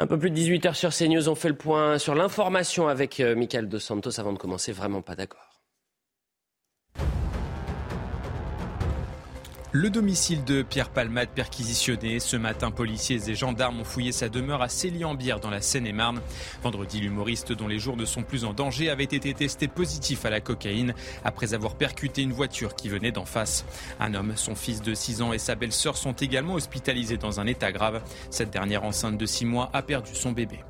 Un peu plus de 18h sur CNews, on fait le point sur l'information avec euh, Michael Dos Santos avant de commencer. Vraiment pas d'accord. Le domicile de Pierre Palmade perquisitionné. Ce matin, policiers et gendarmes ont fouillé sa demeure à Célie-en-Bière dans la Seine-et-Marne. Vendredi, l'humoriste dont les jours ne sont plus en danger avait été testé positif à la cocaïne après avoir percuté une voiture qui venait d'en face. Un homme, son fils de 6 ans et sa belle-sœur sont également hospitalisés dans un état grave. Cette dernière enceinte de 6 mois a perdu son bébé.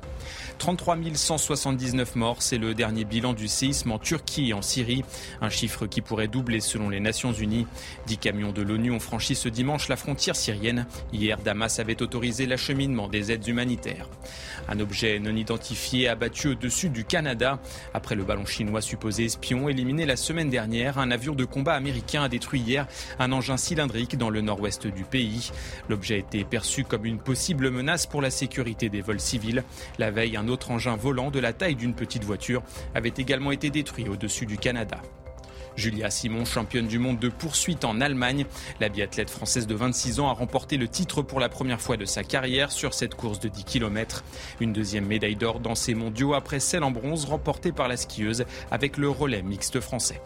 33 179 morts, c'est le dernier bilan du séisme en Turquie et en Syrie, un chiffre qui pourrait doubler selon les Nations Unies. Dix camions de l'ONU ont franchi ce dimanche la frontière syrienne. Hier, Damas avait autorisé l'acheminement des aides humanitaires. Un objet non identifié abattu au-dessus du Canada. Après le ballon chinois supposé espion éliminé la semaine dernière, un avion de combat américain a détruit hier un engin cylindrique dans le nord-ouest du pays. L'objet était perçu comme une possible menace pour la sécurité des vols civils. La veille, un autre engin volant de la taille d'une petite voiture avait également été détruit au-dessus du Canada. Julia Simon, championne du monde de poursuite en Allemagne. La biathlète française de 26 ans a remporté le titre pour la première fois de sa carrière sur cette course de 10 km. Une deuxième médaille d'or dans ces mondiaux après celle en bronze remportée par la skieuse avec le relais mixte français.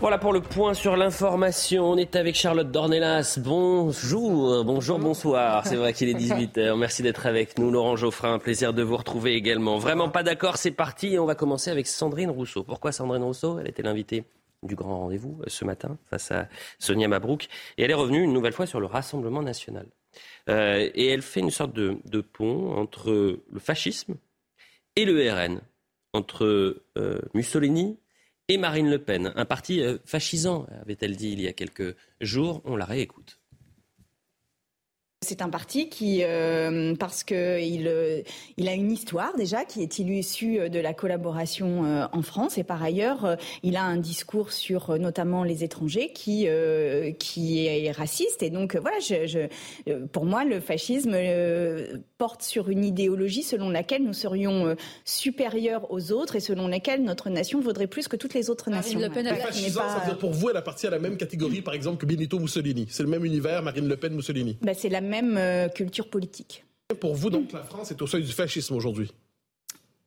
Voilà pour le point sur l'information. On est avec Charlotte Dornelas. Bonjour, bonjour, bonsoir. C'est vrai qu'il est 18h. Merci d'être avec nous. Laurent Geoffrin, plaisir de vous retrouver également. Vraiment pas d'accord, c'est parti. On va commencer avec Sandrine Rousseau. Pourquoi Sandrine Rousseau? Elle était l'invitée du grand rendez-vous euh, ce matin face à Sonia Mabrouk. Et elle est revenue une nouvelle fois sur le Rassemblement national. Euh, et elle fait une sorte de, pont entre le fascisme et le RN, entre euh, Mussolini et Marine Le Pen. Un parti euh, fascisant, avait-elle dit il y a quelques jours. On la réécoute. C'est un parti qui, euh, parce qu'il euh, il a une histoire déjà, qui est issue de la collaboration euh, en France, et par ailleurs, il a un discours sur notamment les étrangers qui, qui est raciste. Et donc, voilà, je, je, pour moi, le fascisme porte sur une idéologie selon laquelle nous serions supérieurs aux autres et selon laquelle notre nation vaudrait plus que toutes les autres nations. Le Pen, fascisant, ça veut dire pour vous, elle appartient à la même catégorie, par exemple, que Benito Mussolini. C'est le même univers, Marine Le Pen, Mussolini. Bah, c'est la même euh, culture politique. Pour vous, donc, la France est au seuil du fascisme aujourd'hui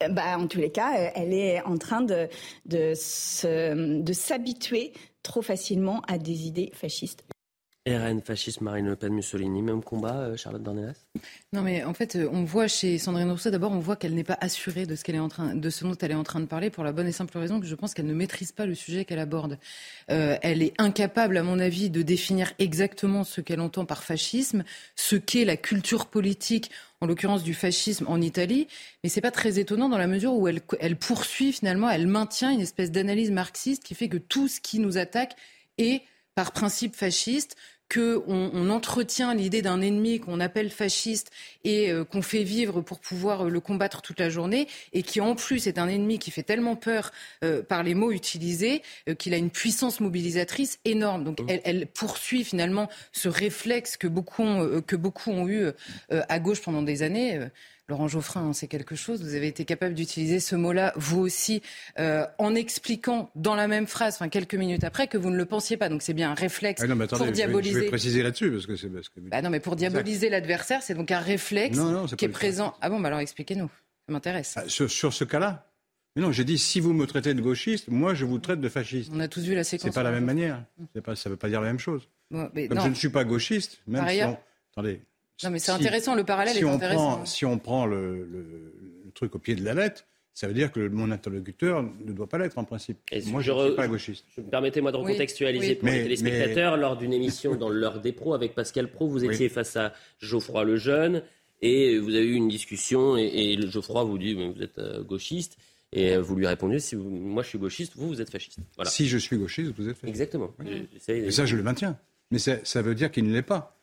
euh, bah, en tous les cas, euh, elle est en train de, de s'habituer trop facilement à des idées fascistes. RN, fascisme, Marine Le Pen, Mussolini, même combat, euh, Charlotte Dornelas? Non, mais en fait, euh, on voit chez Sandrine Rousseau, d'abord, on voit qu'elle n'est pas assurée de ce, qu'elle est en train, de ce dont elle est en train de parler, pour la bonne et simple raison que je pense qu'elle ne maîtrise pas le sujet qu'elle aborde. Euh, elle est incapable, à mon avis, de définir exactement ce qu'elle entend par fascisme, ce qu'est la culture politique en l'occurrence du fascisme en Italie, mais c'est pas très étonnant dans la mesure où elle, elle poursuit finalement, elle maintient une espèce d'analyse marxiste qui fait que tout ce qui nous attaque est par principe fasciste, qu'on on entretient l'idée d'un ennemi qu'on appelle fasciste et euh, qu'on fait vivre pour pouvoir euh, le combattre toute la journée, et qui en plus est un ennemi qui fait tellement peur euh, par les mots utilisés qu'il a une puissance mobilisatrice énorme. Donc elle, poursuit finalement ce réflexe que beaucoup que beaucoup ont eu à gauche pendant des années. Laurent Geoffrin, c'est quelque chose. Vous avez été capable d'utiliser ce mot-là, vous aussi, euh, en expliquant dans la même phrase, enfin quelques minutes après, que vous ne le pensiez pas. Donc c'est bien un réflexe ah pour diaboliser. Je vais, préciser là-dessus parce que c'est. Bah non, mais pour diaboliser l'adversaire, c'est donc un réflexe qui est, présent. Ah bon, bah alors expliquez-nous. Ça m'intéresse. Ah, sur, ce cas-là. Mais non, j'ai dit si vous me traitez de gauchiste, moi je vous traite de fasciste. On a tous vu la séquence. C'est pas la même manière. Pas, ça ne veut pas dire la même chose. Comme je ne suis pas gauchiste, même si Attendez, non, mais c'est intéressant, le parallèle est intéressant. si on prend le, truc au pied de la lettre, ça veut dire que mon interlocuteur ne doit pas l'être en principe. Moi, je ne suis pas gauchiste. Permettez-moi de recontextualiser pour les téléspectateurs. Lors d'une émission dans l'heure des pros avec Pascal Pro, vous étiez face à Geoffroy Lejeune et vous avez eu une discussion et, Geoffroy vous dit vous êtes euh, gauchiste. Et vous lui répondez, si moi je suis gauchiste, vous, vous êtes fasciste. Si je suis gauchiste, vous êtes fasciste. Exactement. Et ça, je le maintiens. Mais ça veut dire qu'il ne l'est pas,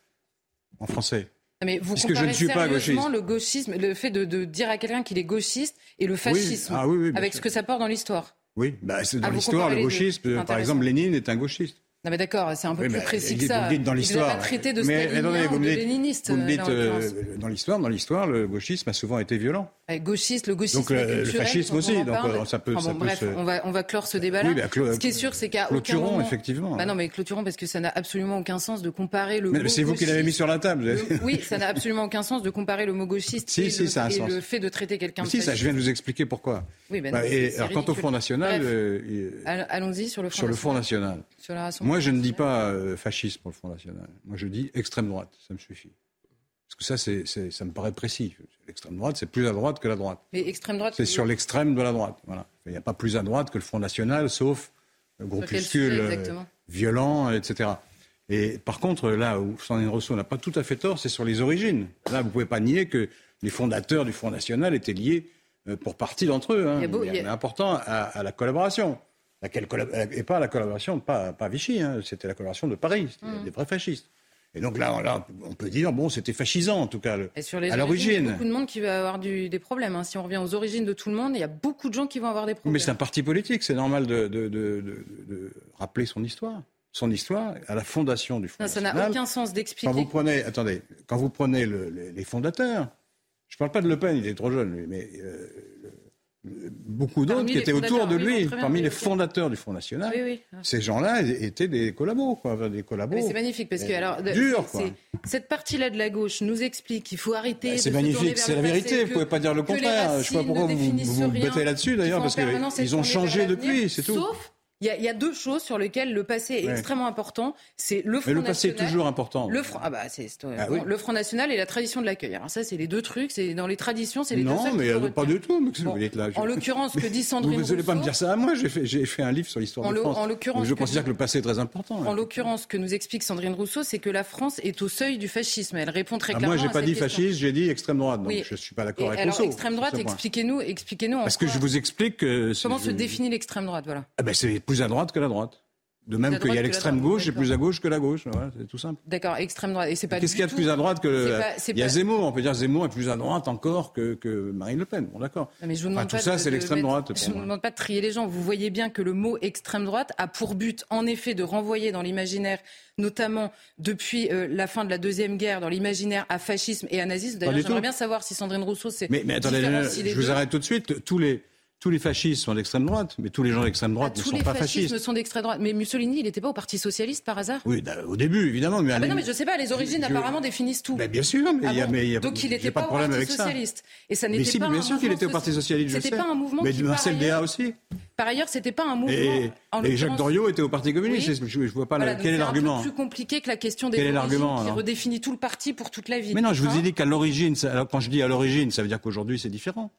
en français. Mais vous comparez je ne suis pas gauchiste. le gauchisme, le fait de, dire à quelqu'un qu'il est gauchiste et le fascisme, ah avec ce que ça porte dans l'histoire. Oui, bah, c'est dans ah, l'histoire, le gauchisme. Par exemple, Lénine est un gauchiste. Non mais d'accord, c'est un peu plus précis que ça. Vous dites dans l'histoire. traité de mais, attendez, vous me dites, léniniste. Vous me dites euh, dans l'histoire, dans l'histoire, le gauchisme a souvent été violent. Gauchiste, le gauchisme. Donc le, fascisme aussi. Donc ça peut. ça bref, on va on va clore ce débat-là. ce qui est sûr, c'est qu'à clôturons aucun moment... effectivement. Bah non, mais clôturons parce que ça n'a absolument aucun sens de comparer le. Mais c'est vous qui l'avez mis sur la table. Oui, ça n'a absolument aucun sens de comparer le mot gauchiste si, et, si, le, ça a et sens. le fait de traiter quelqu'un. Si, ça, je viens de vous expliquer pourquoi. Oui, ben bah, et, alors quant au Front National, euh, allons-y sur le Front sur National. le Front National. Sur la Moi, je ne dis pas euh, fasciste pour le Front National. Moi, je dis extrême droite. Ça me suffit. Parce que ça, c'est, ça me paraît précis. L'extrême droite, c'est plus à droite que la droite. Mais extrême droite. C'est sur l'extrême de la droite. Voilà. Il n'y a pas plus à droite que le Front National, sauf le groupuscule euh, violent, etc. Et par contre, là où Sandrine Rousseau n'a pas tout à fait tort, c'est sur les origines. Là, vous ne pouvez pas nier que les fondateurs du Front National étaient liés euh, pour partie d'entre eux. Hein. Il y a important à, la collaboration. Laquelle et pas la collaboration, pas, pas Vichy, hein. c'était la collaboration de Paris, mmh. des vrais fascistes. Et donc là, là, on peut dire, bon, c'était fascisant en tout cas, le, sur les à l'origine. Il y a beaucoup de monde qui va avoir du, des problèmes. Hein. Si on revient aux origines de tout le monde, il y a beaucoup de gens qui vont avoir des problèmes. Mais c'est un parti politique, c'est normal de, de, de, de, rappeler son histoire. Son histoire à la fondation du Front non, Ça n'a aucun sens d'expliquer. Quand vous prenez, attendez, quand vous prenez le, les, fondateurs, je ne parle pas de Le Pen, il est trop jeune, lui, mais euh, beaucoup d'autres qui étaient autour de lui, parmi les fondateurs du Front National. Ces gens-là étaient des collabos, quoi, des collabos. C'est magnifique parce que alors, dur, cette partie-là de la gauche nous explique qu'il faut arrêter. Bah, c'est magnifique, c'est la vérité. Vous pouvez pas dire le contraire. Je ne sais pas pourquoi vous vous, vous là-dessus d'ailleurs, parce qu'ils ont changé depuis, c'est tout. Il y, a, deux choses sur lesquelles le passé est extrêmement important. C'est le Front Mais le passé est toujours important. Le Front, ah bah c'est ah le Front National et la tradition de l'accueil. Alors ça, c'est les deux trucs. C'est dans les traditions, c'est les deux. Non, mais pas du tout. Mais vous dites là En l'occurrence, que dit Sandrine Vous n'allez pas me dire ça à moi. J'ai fait, j'ai fait un livre sur l'histoire de France. En l'occurrence, je considère que le passé est très important. En l'occurrence, que nous explique Sandrine Rousseau, c'est que la France est au seuil du fascisme. Elle répond très clairement. Moi, j'ai pas dit fasciste, j'ai dit extrême droite. Donc je suis pas d'accord avec Rousseau. Alors extrême droite, expliquez-nous, expliquez-nous. Parce que je vous explique comment se définit l'extrême droite, voilà. Plus à droite que la droite. De même qu'il y a l'extrême gauche et plus à gauche que la gauche. Voilà, c'est tout simple. D'accord, extrême droite. Et c'est pas. Qu'est-ce qu'il y a de plus à droite que. il y a Zemmour. On peut dire Zemmour est plus à droite encore que, que Marine Le Pen. Bon, d'accord. Mais je vous demande tout ça, c'est l'extrême droite. Je ne vous demande pas de trier les gens. Vous voyez bien que le mot extrême droite a pour but, en effet, de renvoyer dans l'imaginaire, notamment depuis euh, la fin de la deuxième guerre, dans l'imaginaire à fascisme et à nazisme. D'ailleurs, j'aimerais bien savoir si Sandrine Rousseau, c'est. Mais, mais attendez, je vous arrête tout de suite. Tous les tous les fascistes sont d'extrême droite, mais tous les gens d'extrême droite ah, ne sont pas fascistes. Tous les fascistes sont d'extrême droite. Mais Mussolini, il n'était pas au Parti socialiste par hasard? Oui, bah, au début, évidemment. Mais ah non, mais je sais pas. Les origines apparemment définissent tout. Bah, bien sûr, mais, il y a, mais y a, donc il n'était pas, pas, au Parti socialiste. Et ça n'était si, pas bien sûr qu'il était au Parti socialiste. C'était pas un mouvement. Mais Marcel Déa aussi. Par ailleurs, c'était pas un mouvement. Et, Jacques Doriot était au Parti communiste. Je, ne vois pas quel est l'argument. C'est plus compliqué que la question des origines qui redéfinit tout le parti pour toute la vie. Mais non, je vous ai dit qu'à l'origine, quand je dis à l'origine, ça veut dire qu'aujourd'hui c'est différent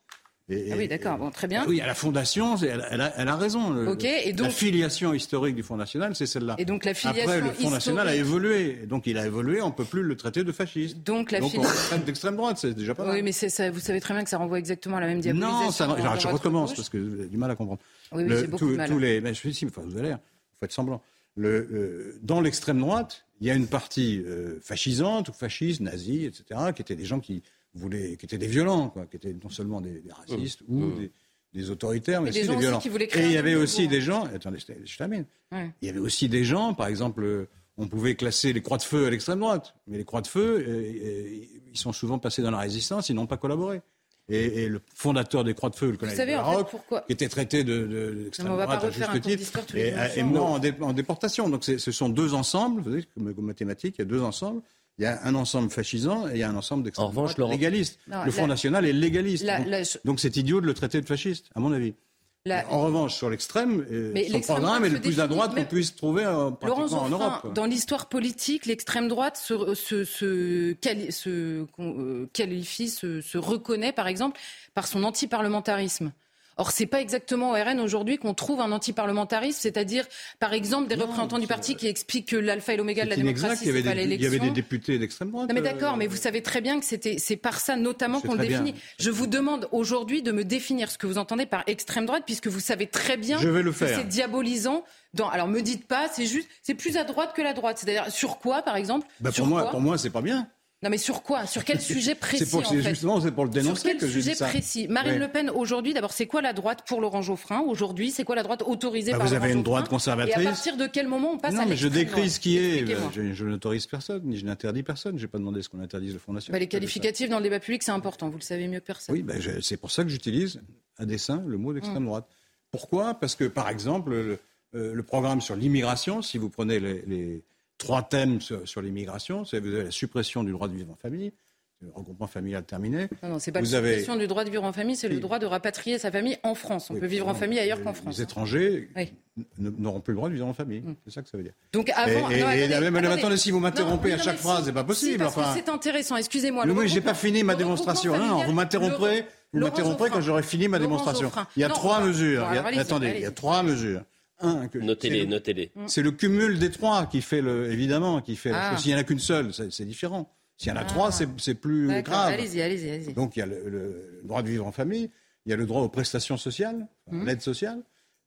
ah oui, d'accord, bon, très bien. Oui, à la fondation, elle, elle, a, elle a, raison. ok et donc, la filiation historique du Front National, c'est celle-là. Et donc la filiation Après, le Front National a évolué. Donc il a évolué, on ne peut plus le traiter de fasciste. Donc la filiation. d'extrême droite, c'est déjà pas mal. Oui, mais ça, vous savez très bien que ça renvoie exactement à la même diabolisation. Non, ça, je recommence parce que j'ai du mal à comprendre. Oui, oui j'ai beaucoup de mal. Tous les, mais je suis enfin, vous allez, vous faites semblant. Le, dans l'extrême droite, il y a une partie euh, fascisante ou fasciste, nazie, etc., qui étaient des gens qui voulaient, qui étaient des violents, quoi, qui étaient non seulement des, racistes mmh. ou mmh. Des, autoritaires, mais aussi des violents. Et il y avait aussi des gens, attendez, je termine. Il y avait aussi des gens, par exemple, on pouvait classer les croix de feu à l'extrême droite, mais les croix de feu, euh, euh, ils sont souvent passés dans la résistance, ils n'ont pas collaboré. Et, le fondateur des Croix de Feu, le colonel Maroc, qui était traité d'extrême de, droite à juste titre, et, mort en, déportation. Donc ce sont deux ensembles, vous savez, comme mathématiques, il y a deux ensembles. Il y a un ensemble fascisant et il y a un ensemble d'extrême droite légaliste. le Front National est légaliste. donc c'est idiot de le traiter de fasciste, à mon avis. En revanche, sur l'extrême, euh, son programme est le plus à droite qu'on puisse trouver euh, pratiquement en Europe. Dans l'histoire politique, l'extrême droite se, se, se, euh, qualifie, se, reconnaît, par exemple, par son antiparlementarisme. Or, c'est pas exactement au RN aujourd'hui qu'on trouve un antiparlementarisme, c'est-à-dire, par exemple, des représentants du parti qui expliquent que l'alpha et l'oméga de la démocratie, c'est pas l'élection. Il y avait des députés d'extrême droite. Non, mais d'accord, mais vous savez très bien que c'était, c'est par ça notamment qu'on le définit. Je vous demande aujourd'hui de me définir ce que vous entendez par extrême droite, puisque vous savez très bien que c'est diabolisant. Dans, alors, me dites pas, c'est juste, c'est plus à droite que la droite. C'est-à-dire, sur quoi, par exemple? Bah, Pour moi, pour moi, c'est pas bien. Non, mais sur quoi? Sur quel sujet précis C'est pour, en fait? justement, c'est pour le dénoncer Sur quel que je sujet dis ça. précis? Marine. Le Pen, aujourd'hui, d'abord, c'est quoi la droite pour Laurent Geoffrin? Aujourd'hui, c'est quoi la droite autorisée Bah, par vous Laurent avez une Geoffrin? droite conservatrice. Et à partir de quel moment on passe Non, à mais je décris ce qui est. Expliquez-moi. Je, je n'autorise personne, ni je n'interdis personne. Je n'ai pas demandé ce qu'on interdise le Front National. Bah, les Je qualificatifs dans le débat public, c'est important, vous le savez mieux que personne. Oui, je- c'est pour ça que j'utilise à dessein le mot d'extrême droite. Pourquoi? Parce que, par exemple, le, euh, le programme sur l'immigration, si vous prenez les, les trois thèmes sur, l'immigration, vous avez la suppression du droit de vivre en famille, le regroupement familial terminé. Non, non, c'est pas Vous la avez- suppression du droit de vivre en famille, c'est le Si. droit de rapatrier sa famille en France. On Oui, peut vivre en non, famille ailleurs qu'en France. Les étrangers Oui. n'auront plus le droit de vivre en famille. Mm. C'est ça que ça veut dire. Donc avant, et, et- non, et attendez, la même- mais attendez. si vous m'interrompez Non, à non, chaque mais phrase, si, c'est pas possible. si, parce enfin. que c'est intéressant. Excusez-moi. Mais le moi, j'ai pas fini ma démonstration. regroupement Non, non, vous familial, m'interromprez. Vous m'interromprez quand j'aurai fini ma Laurent démonstration. Geoffrin. Il y a Non, trois mesures. Il y a- attendez, il y a trois mesures. Un, que- c'est Notez-les, le- notez-les. C'est le cumul des trois qui fait le, évidemment, qui fait. Ah. S'il y en a qu'une seule, c'est c'est différent. S'il y en a Ah. trois, c'est c'est plus D'accord, grave. Allez-y, allez-y, allez-y. Donc il y a le, le droit de vivre en famille, il y a le droit aux prestations sociales, Mmh. l'aide sociale,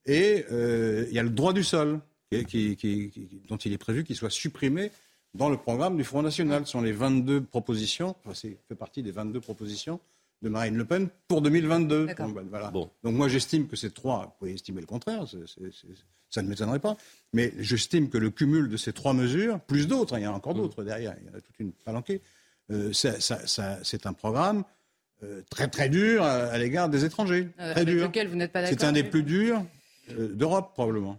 et euh, il y a le droit du sol, qui, qui- qui- qui- dont il est prévu qu'il soit supprimé dans le programme du Front National. Ce sont les 22 propositions, enfin, c'est fait partie des 22 propositions de Marine Le Pen pour 2022. D'accord. Donc, ben, voilà. Bon. Donc moi j'estime que ces trois, vous pouvez estimer le contraire, c'est- c'est- c'est- ça ne m'étonnerait pas, mais j'estime que le cumul de ces trois mesures, plus d'autres, hein, il y en a encore d'autres derrière, il y en a toute une palanquée, euh, ça- ça- ça- c'est un programme euh, très très dur à, à l'égard des étrangers. Euh, très avec dur. lequel vous n'êtes pas d'accord C'est un des plus durs euh, d'Europe probablement.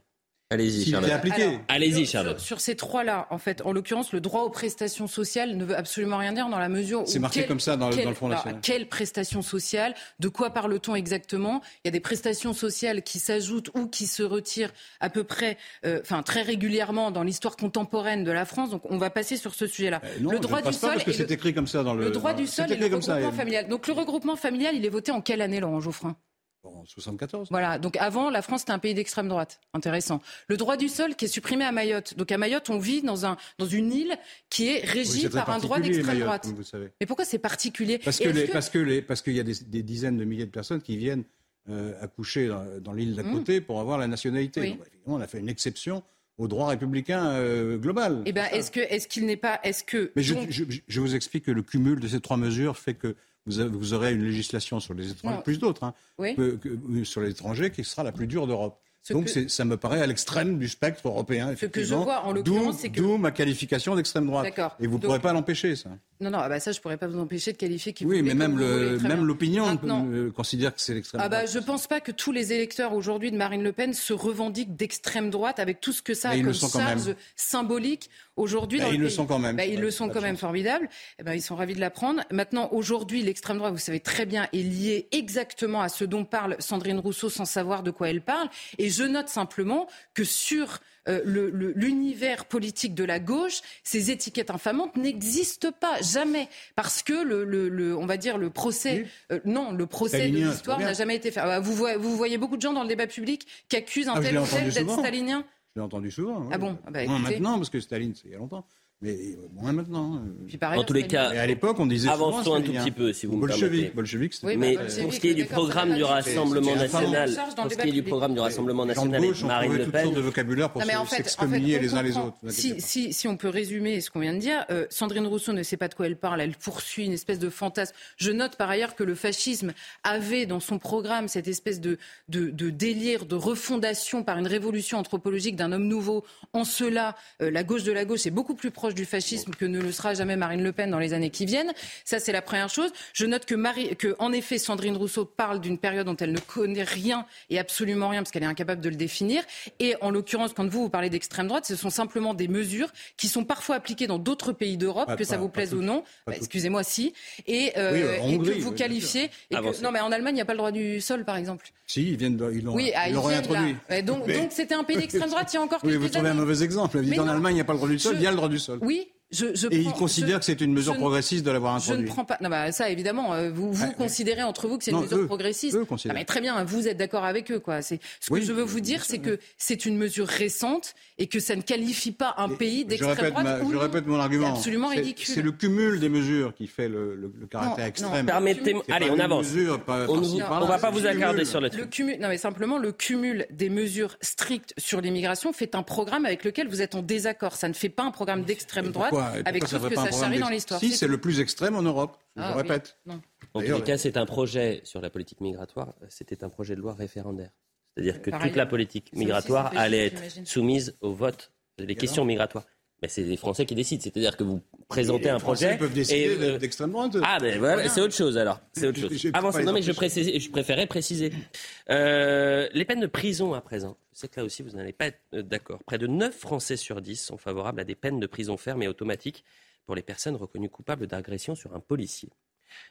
Allez-y, Charlotte. est appliqué. Alors, Allez-y, sur- Charlotte. Sur, sur ces trois-là, en fait, en l'occurrence, le droit aux prestations sociales ne veut absolument rien dire dans la mesure où. C'est marqué comme ça dans le- quelle- dans le Front alors, National. Quelles prestations sociales De quoi parle-t-on exactement? Il y a des prestations sociales qui s'ajoutent ou qui se retirent à peu près, euh, enfin très régulièrement dans l'histoire contemporaine de la France. Donc on va passer sur ce sujet-là. Euh, non, le droit du pas sol parce que et c'est le- écrit comme ça dans le. Le droit dans- du sol et écrit le comme ça. regroupement et- familial. Donc le regroupement familial, il est voté en quelle année, Laurent Geoffrin? En 74. Voilà, donc avant, la France était un pays d'extrême droite. Intéressant. Le droit du sol qui est supprimé à Mayotte. Donc à Mayotte, on vit dans, un, dans une île qui est régie par un droit d'extrême droite. comme vous savez. Mais pourquoi c'est particulier? Parce Et que que- parce que les, parce qu'il y a des, des dizaines de milliers de personnes qui viennent euh, accoucher dans, dans l'île d'à côté pour avoir la nationalité. Mmh. Oui. Donc, évidemment, on a fait une exception au droit républicain euh, global. Eh ben, est-ce que est-ce qu'il n'est pas est-ce que Mais je, je- je vous explique que le cumul de ces trois mesures fait que vous, avez- vous aurez une législation sur les étrangers, Non. plus d'autres, hein, Oui. que- sur les étrangers qui sera la plus dure d'Europe. Ce Donc que- ça me paraît à l'extrême du spectre européen. Ce que je vois, en l'occurrence, c'est que- D'où ma qualification d'extrême droite. D'accord. Et vous ne Donc- pourrez pas l'empêcher, ça. non non ah bah ça je pourrais pas vous empêcher de qualifier qui Oui, mais même le- voulez, même l'opinion euh, considère que c'est l'extrême Ah bah, droite. je pense pas que tous les électeurs aujourd'hui de Marine Le Pen se revendiquent d'extrême droite avec tout ce que ça Mais a comme charge symbolique aujourd'hui Bah, dans ils le pays. sont quand même. Bah, ils Ouais, le sont quand même formidables. Eh ben, ils sont ravis de l'apprendre. Maintenant, aujourd'hui, l'extrême droite, vous savez très bien, est liée exactement à ce dont parle Sandrine Rousseau sans savoir de quoi elle parle. Et je note simplement que sur euh, le- le- l'univers politique de la gauche, ces étiquettes infamantes n'existent pas jamais parce que le, le- le- on va dire le procès, euh, non, le procès de l'histoire n'a jamais été fait. Ah bah, Vous voyez, vous voyez beaucoup de gens dans le débat public qui accusent un Ah, tel ou tel d'être stalinien. Je l'ai entendu souvent. oui. Ah bon? Ah bah, maintenant, parce que Staline, c'est il y a longtemps. Mais euh, moins maintenant. euh. Puis En ailleurs, tous les cas, à l'époque, on disait souvent avançons un tout petit peu, si vous me Bolchevique. permettez. Bolchevique, c'était Oui, Mais bolchevique, pour ce qui est du programme du Rassemblement national, pour ce qui est du programme du Rassemblement national Marine Le toutes Pen, sortes de vocabulaire pour s'excommunier les uns les autres. Si, on peut résumer ce qu'on vient de dire, euh, Sandrine Rousseau ne sait pas de quoi elle parle. Elle poursuit une espèce de fantasme. Je note par ailleurs que le fascisme avait dans son programme cette espèce de délire, de refondation par une révolution anthropologique d'un homme nouveau. En cela, euh, la gauche de la gauche est beaucoup plus proche du fascisme que ne le sera jamais Marine Le Pen dans les années qui viennent. Ça, c'est la première chose. Je note que, Marie, que en effet, Sandrine Rousseau parle d'une période dont elle ne connaît rien et absolument rien parce qu'elle est incapable de le définir. Et en l'occurrence, quand vous, vous parlez d'extrême droite, ce sont simplement des mesures qui sont parfois appliquées dans d'autres pays d'Europe, Pas- que ça vous plaise ou non. Bah. Excusez-moi, si. Et, euh, Oui, en et Hongrie, que oui, vous bien qualifiez. Et que, Avancez. non, mais en Allemagne, il n'y a pas le droit du sol, par exemple. Si, ils viennent, de- ils l'ont Oui, ah, réintroduit. donc, Mais- c'était un pays d'extrême droite il y a encore Oui, quelques vous trouvez un mauvais exemple. Mais en non. Allemagne, il n'y a pas le droit du sol, Je- il y a le droit du sol. Oui, je, je Et ils considèrent je- que c'est une mesure progressiste de l'avoir Je ne introduit. prends pas. Non, bah, ça, évidemment, euh, vous, vous Ouais, considérez entre vous que c'est une Non, mesure eux, progressiste. eux considèrent. Ah, mais très bien, vous êtes d'accord avec eux, quoi. C'est ce que je veux vous bien dire, c'est que c'est une mesure récente et que ça ne qualifie pas un pays d'extrême droite. ma- ou je non. répète mon argument. C'est absolument ridicule. C'est le cumul des mesures qui fait le, le- le caractère Non, non. extrême. Permettez-moi, allez, pas on avance. mesure par- On ne va pas vous accarder sur le cumul, non mais simplement le cumul des mesures strictes sur l'immigration fait un programme avec lequel vous êtes en désaccord. Ça ne fait pas un programme d'extrême droite. Pourquoi avec tout ce que ça charrie dans l'histoire. Si, c'est le plus extrême en Europe, je Ah, le oui. répète. Non. En tous les cas, c'est un projet sur la politique migratoire. C'était un projet de loi référendaire. C'est-à-dire que toute la politique Ça aussi, migratoire ça allait être soumise au vote. Les questions migratoires. Mais c'est les Français qui décident. C'est-à-dire que vous présentez Les un Français projet. peuvent décider euh, d'extrême droite. Ah, mais voilà, c'est autre chose alors. C'est autre chose. Pas Avancez. les Non, mais je, précisais- je préférais préciser. Euh, les peines de prison à présent. Je sais que là aussi, vous n'allez pas être euh, d'accord. Près de 9 Français sur 10 sont favorables à des peines de prison ferme et automatiques pour les personnes reconnues coupables d'agression sur un policier.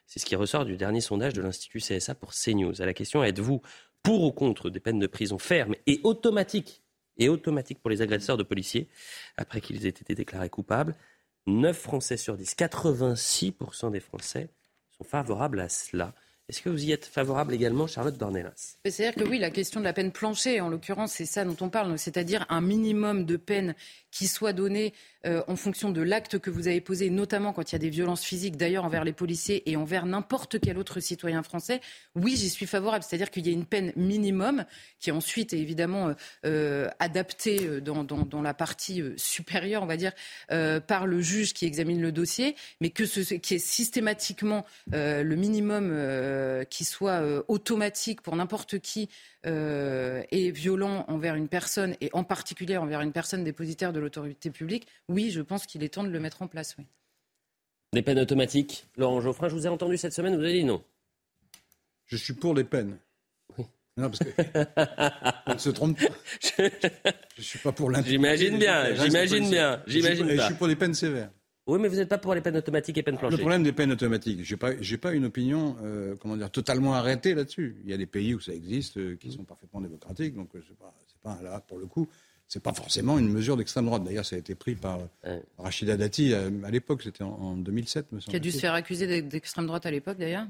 C'est ce qui ressort du dernier sondage de l'Institut CSA pour CNews. À la question êtes-vous pour ou contre des peines de prison fermes et automatiques et automatiques pour les agresseurs de policiers après qu'ils aient été déclarés coupables? 9 Français sur 10, 86% des Français sont favorables à cela. Est-ce que vous y êtes favorable également, Charlotte Dornelas? C'est-à-dire que oui, la question de la peine planchée, en l'occurrence, c'est ça dont on parle, c'est-à-dire un minimum de peine qui soit donné euh, en fonction de l'acte que vous avez posé, notamment quand il y a des violences physiques, d'ailleurs envers les policiers et envers n'importe quel autre citoyen français. Oui, j'y suis favorable, c'est-à-dire qu'il y a une peine minimum qui ensuite est évidemment euh, euh, adaptée euh, dans, la partie supérieure, on va dire, par le juge qui examine le dossier, mais qui est systématiquement le minimum qui soit automatique pour n'importe qui euh, est violent envers une personne et en particulier envers une personne dépositaire de l'autorité publique, oui, je pense qu'il est temps de le mettre en place. Oui. Des peines automatiques. Laurent Geoffrin, je vous ai entendu cette semaine, vous avez dit non. Je suis pour les peines. Oui. Non, parce que on ne se trompe pas. Je suis pas pour l'impunité. J'imagine bien, j'imagine bien, Je j'imagine et pas. Je suis pour les peines sévères. Oui, mais vous n'êtes pas pour les peines automatiques et peines Le planchées. problème des peines automatiques, pas, j'ai pas une opinion, euh, comment dire, totalement arrêtée là-dessus. Il y a des pays où ça existe, euh, qui sont parfaitement démocratiques, donc euh, c'est pas, c'est pas là pour le coup, c'est pas forcément une mesure d'extrême droite. D'ailleurs, ça a été pris par Ouais. Rachida Dati à, à l'époque, c'était en, en 2007, me semble. Qui a dû se faire accuser d'ex- d'extrême droite à l'époque d'ailleurs.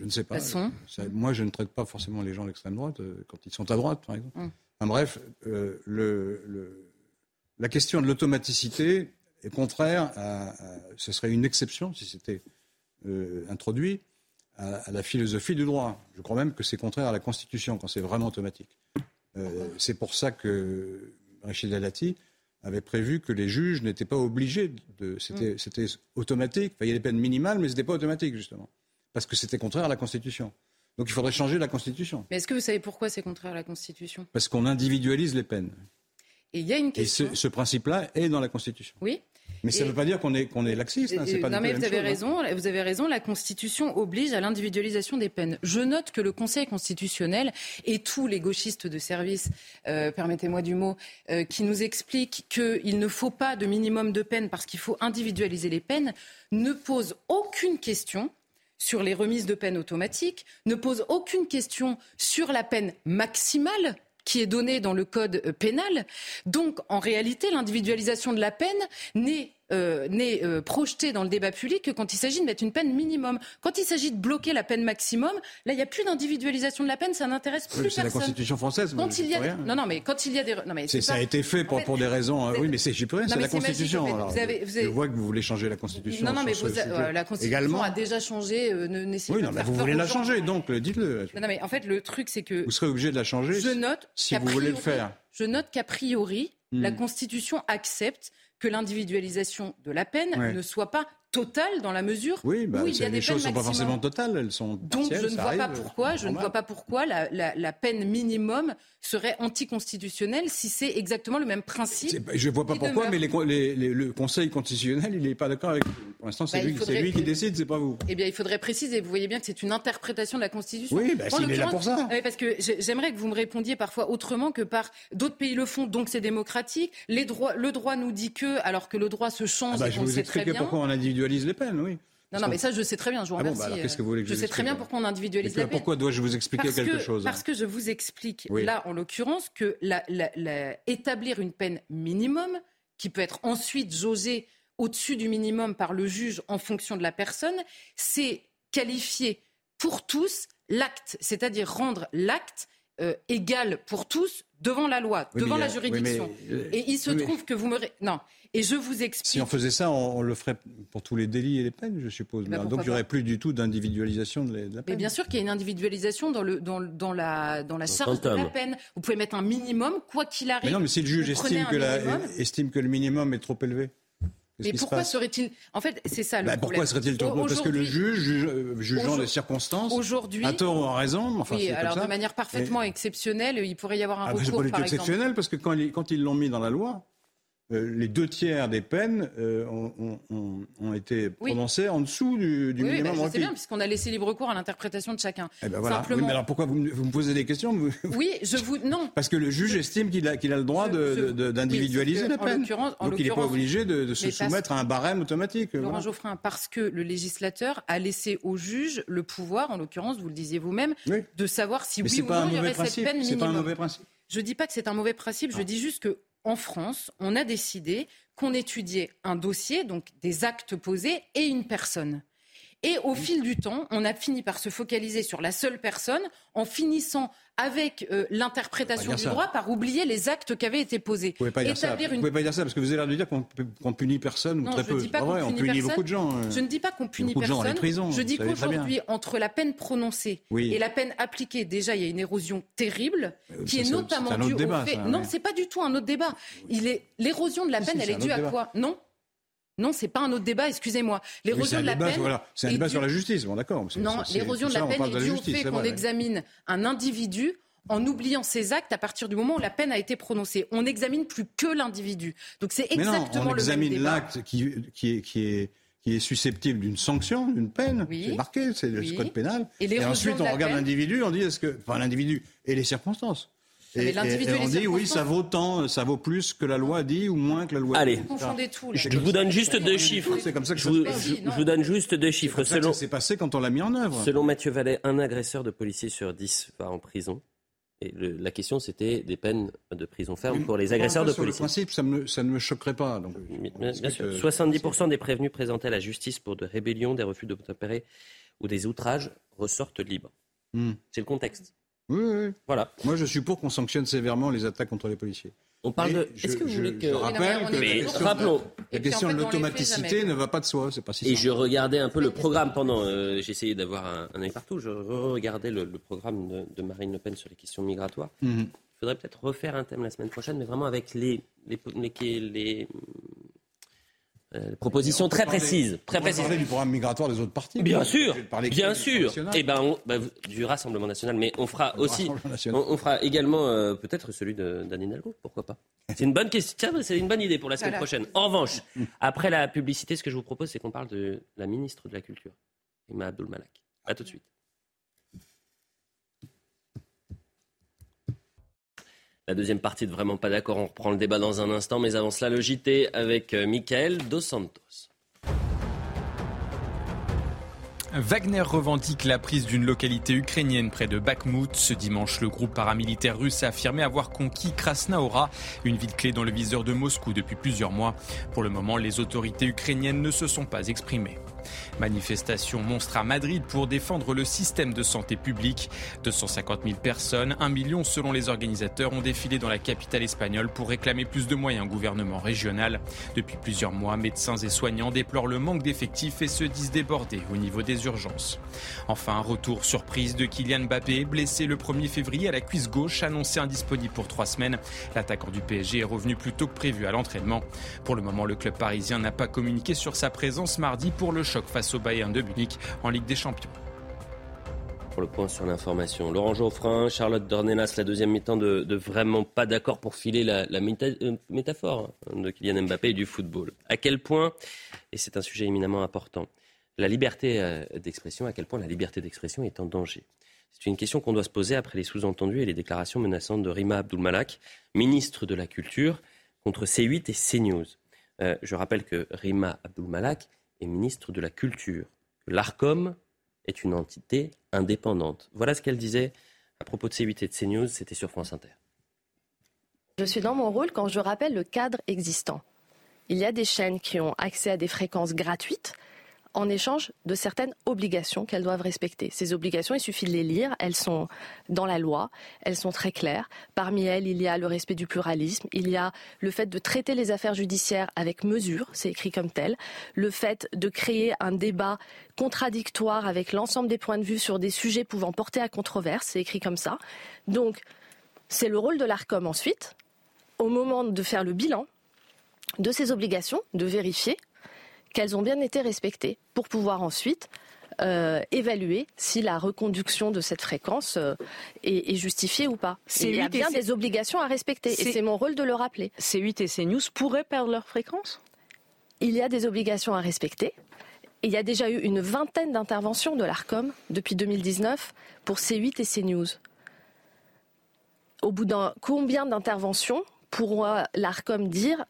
Je ne sais pas. Façon. Ça- moi, je ne traite pas forcément les gens d'extrême droite euh, quand ils sont à droite, par exemple. Mm. Enfin, bref, euh, le, le- la question de l'automaticité est contraire à, à- Ce serait une exception si c'était euh, introduit à, à la philosophie du droit. Je crois même que c'est contraire à la Constitution quand c'est vraiment automatique. Euh, c'est pour ça que Rachida Dati avait prévu que les juges n'étaient pas obligés de. C'était c'était automatique. Enfin, il y a des peines minimales, mais ce n'était pas automatique, justement. Parce que c'était contraire à la Constitution. Donc il faudrait changer la Constitution. Mais est-ce que vous savez pourquoi c'est contraire à la Constitution? Parce qu'on individualise les peines. Et il y a une Et question. ce, ce principe-là est dans la Constitution. Oui. Mais ça ne veut pas dire qu'on est, qu'on est laxiste. hein, c'est pas non mais vous avez chose, hein. raison, vous avez raison. La Constitution oblige à l'individualisation des peines. Je note que le Conseil constitutionnel et tous les gauchistes de service, euh, permettez-moi du mot, euh, qui nous expliquent qu'il ne faut pas de minimum de peine parce qu'il faut individualiser les peines, ne posent aucune question sur les remises de peine automatiques, ne pose aucune question sur la peine maximale qui est donnée dans le code pénal. Donc, en réalité, l'individualisation de la peine n'est euh, n'est euh, projetée dans le débat public que quand il s'agit de mettre une peine minimum. Quand il s'agit de bloquer la peine maximum, là, il n'y a plus d'individualisation de la peine, ça n'intéresse Oui, plus c'est la personne. Constitution française. Quand il y a rien. non non mais quand il y a des non mais C'est- c'est ça pas- a été fait pour, En fait, pour des raisons. vous Oui, mais c'est peux rien, c'est la magique, Constitution. fait. alors. Vous avez- vous avez- Je vois que vous voulez changer la Constitution. non non mais vous a- euh, la Constitution Également. a déjà changé. euh, ne- Oui, non, mais vous voulez la changer, donc euh, dites-le. Non, non, mais en fait le truc c'est que Vous serez obligé de la changer je note si vous voulez le faire. Je note qu'a priori, Hmm. la Constitution accepte que l'individualisation de la peine Ouais. ne soit pas totale dans la mesure Oui, bah, où il y a des les choses ne peines sont pas maximum. forcément totales, elles sont Donc partielles, je ne vois pas pourquoi, je ne vois pas pourquoi la, la- la peine minimum serait anticonstitutionnelle si c'est exactement le même principe. Je ne vois pas pourquoi, mais les les- les- le Conseil constitutionnel, il n'est pas d'accord avec vous. Pour l'instant, c'est Bah, lui, il faudrait- lui qui décide, c'est pas vous. Eh bien, il faudrait préciser. Vous voyez bien que c'est une interprétation de la Constitution. Oui, bah, s'il est là pour ça. Ah parce que j'ai- j'aimerais que vous me répondiez parfois autrement que par d'autres pays le font, donc c'est démocratique. Les droits, le droit nous dit que, alors que le droit se change Ah bah, je vous expliquer pourquoi on individualise les peines, oui. Non, non, mais ça, je sais très bien. Je vous Ah bon, remercie. bah alors, que vous voulez que je je sais très bien pourquoi on individualise la peine. pourquoi dois-je vous expliquer parce quelque que, chose hein? Parce que je vous explique, Oui. là, en l'occurrence, que la- la- la- établir une peine minimum, qui peut être ensuite jaugée au-dessus du minimum par le juge en fonction de la personne, c'est qualifier pour tous l'acte, c'est-à-dire rendre l'acte euh, égal pour tous devant la loi, Oui, devant la oui, juridiction. mais, euh, Et il se oui, mais- trouve que vous me... Non. Et je vous explique... Si on faisait ça, on, on le ferait pour tous les délits et les peines, je suppose. ben, Donc il n'y aurait plus du tout d'individualisation de la de la Mais peine. bien sûr qu'il y a une individualisation dans, le, dans, dans la, dans la charge de la peine. Vous pouvez mettre un minimum, quoi qu'il arrive. Mais non, mais si le juge Vous prenez estime un que, la- minimum. estime que le minimum est trop élevé, Mais pourquoi serait-il En fait, c'est ça le bah, problème. Pourquoi serait-il Parce que le juge, juge euh, jugeant les circonstances, aujourd'hui, à tort ou à raison, enfin, oui, alors comme de manière parfaitement exceptionnelle, il pourrait y avoir un ah, recours. C'est pas du tout exceptionnel parce que quand, ils l'ont mis dans la loi, les deux tiers des peines euh, ont, été prononcées en dessous du, du oui, minimum oui, bah, bien, puisqu'on a laissé libre cours à l'interprétation de chacun. Eh ben voilà. mais alors pourquoi vous, me posez des questions Oui, je vous non. Parce que le juge estime qu'il a, qu'il a le droit d'individualiser la peine. Donc il n'est pas obligé de, se soumettre à un barème automatique. Laurent Geoffrin, parce que le législateur a laissé au juge le pouvoir, en l'occurrence, vous le disiez vous-même, de savoir si oui ou non il y aurait cette peine minimum. C'est pas un mauvais principe. Je ne dis pas que c'est un mauvais principe, je dis juste que en France, on a décidé qu'on étudiait un dossier, donc des actes posés, et une personne. Et au fil du temps, on a fini par se focaliser sur la seule personne en finissant avec euh, l'interprétation du droit par oublier les actes qui avaient été posés. Vous ne pouvez pas dire ça. pouvez pas dire ça parce que vous avez l'air de dire qu'on punit personne ou très peu. Dis pas on punit beaucoup de gens. Euh. Je ne dis pas qu'on punit personne. je dis qu'aujourd'hui, entre la peine prononcée et la peine appliquée, déjà, il y a une érosion terrible euh, qui est, notamment due au fait. non, c'est pas du tout un autre débat. Il est l'érosion de la peine, elle est due à quoi? Non, non, c'est pas un autre débat, excusez-moi. L'érosion de la peine. C'est un débat sur la justice, bon d'accord. Non, l'érosion de la peine est due au fait qu'on examine un individu en oubliant ses actes à partir du moment où la peine a été prononcée. On n'examine plus que l'individu. Donc c'est exactement non, on examine l'acte qui, qui, est, qui, est, qui est susceptible d'une sanction, d'une peine. C'est marqué, c'est le code pénal. Et, et ensuite, on regarde l'individu, on dit est-ce que, enfin l'individu et les circonstances. Et, on dit oui, ça vaut tant, ça vaut plus que la loi dit ou moins que la loi Allez. dit. Allez, je vous donne juste deux chiffres. C'est comme ça que je, vous, je, vous donne juste deux chiffres. Selon c'est passé quand on l'a mis en œuvre. Selon Mathieu Vallet, un agresseur de policier sur dix va en prison. Et la question, c'était des peines de prison ferme pour les agresseurs de policiers. Le principe, ça, me, ça, ne me choquerait pas. Donc, bien, sûr. 70% des prévenus présentés à la justice pour de rébellions, des refus d'obtempérer ou des outrages ressortent libres. Hmm. C'est le contexte. Oui, oui. Voilà. Moi, je suis pour qu'on sanctionne sévèrement les attaques contre les policiers. On parle de. Est-ce que vous voulez que. Je rappelle que mais, rappelons. la question de l'automaticité ne va pas de soi. C'est pas si Et je regardais un peu le programme pendant. Euh, J'ai essayé d'avoir un, un, œil partout. Je regardais le, programme de, Marine Le Pen sur les questions migratoires. Mhm. Il faudrait peut-être refaire un thème la semaine prochaine, mais vraiment avec les, les, les, les euh, proposition très précise. Très précise. du programme migratoire des autres partis. Bien sûr, bien sûr. Et eh ben, bah, du Rassemblement national, mais on fera aussi, on, fera également euh, peut-être celui d'Anne Hidalgo, pourquoi pas. C'est une bonne question, c'est une bonne idée pour la semaine prochaine. En revanche, après la publicité, ce que je vous propose, c'est qu'on parle de la ministre de la Culture, Emma Abdul Malak. À tout de suite. La deuxième partie de Vraiment pas d'accord, on reprend le débat dans un instant, mais avant cela, le JT avec euh, Michael Dos Santos. Wagner revendique la prise d'une localité ukrainienne près de Bakhmut. Ce dimanche, le groupe paramilitaire russe a affirmé avoir conquis Krasnaora, une ville clé dans le viseur de Moscou depuis plusieurs mois. Pour le moment, les autorités ukrainiennes ne se sont pas exprimées. Manifestation monstre à Madrid pour défendre le système de santé publique. 250 000 personnes, 1 million selon les organisateurs, ont défilé dans la capitale espagnole pour réclamer plus de moyens au gouvernement régional. Depuis plusieurs mois, médecins et soignants déplorent le manque d'effectifs et se disent débordés au niveau des urgences. Enfin, retour surprise de Kylian Mbappé, blessé le 1er février à la cuisse gauche, annoncé indisponible pour trois semaines. L'attaquant du PSG est revenu plus tôt que prévu à l'entraînement. Pour le moment, le club parisien n'a pas communiqué sur sa présence mardi pour le choc face au Bayern de Munich en Ligue des Champions. Pour le point sur l'information, Laurent Geoffrin, Charlotte Dornelas, la deuxième mi-temps de, vraiment pas d'accord pour filer la, euh, métaphore hein, de Kylian Mbappé et du football. À quel point, et c'est un sujet éminemment important, la liberté euh, d'expression, à quel point la liberté d'expression est en danger? C'est une question qu'on doit se poser après les sous-entendus et les déclarations menaçantes de Rima Abdulmalak, ministre de la Culture, contre C8 et CNews. Euh, je rappelle que Rima Abdulmalak est ministre de la Culture. L'ARCOM est une entité indépendante. Voilà ce qu'elle disait à propos de C8 et de CNews, c'était sur France Inter. Je suis dans mon rôle quand je rappelle le cadre existant. Il y a des chaînes qui ont accès à des fréquences gratuites en échange de certaines obligations qu'elles doivent respecter. Ces obligations, il suffit de les lire, elles sont dans la loi, elles sont très claires. Parmi elles, il y a le respect du pluralisme, il y a le fait de traiter les affaires judiciaires avec mesure, c'est écrit comme tel, le fait de créer un débat contradictoire avec l'ensemble des points de vue sur des sujets pouvant porter à controverse, c'est écrit comme ça. Donc, c'est le rôle de l'ARCOM ensuite, au moment de faire le bilan de ces obligations, de vérifier qu'elles ont bien été respectées pour pouvoir ensuite euh, évaluer si la reconduction de cette fréquence euh, est, justifiée ou pas. Il y a bien des obligations à respecter et c'est mon rôle de le rappeler. C8 et CNews pourraient perdre leur fréquence? Il y a des obligations à respecter. il y a déjà eu une vingtaine d'interventions de l'ARCOM depuis 2019 pour C8 et CNews. Au bout d'un combien d'interventions pourra l'ARCOM dire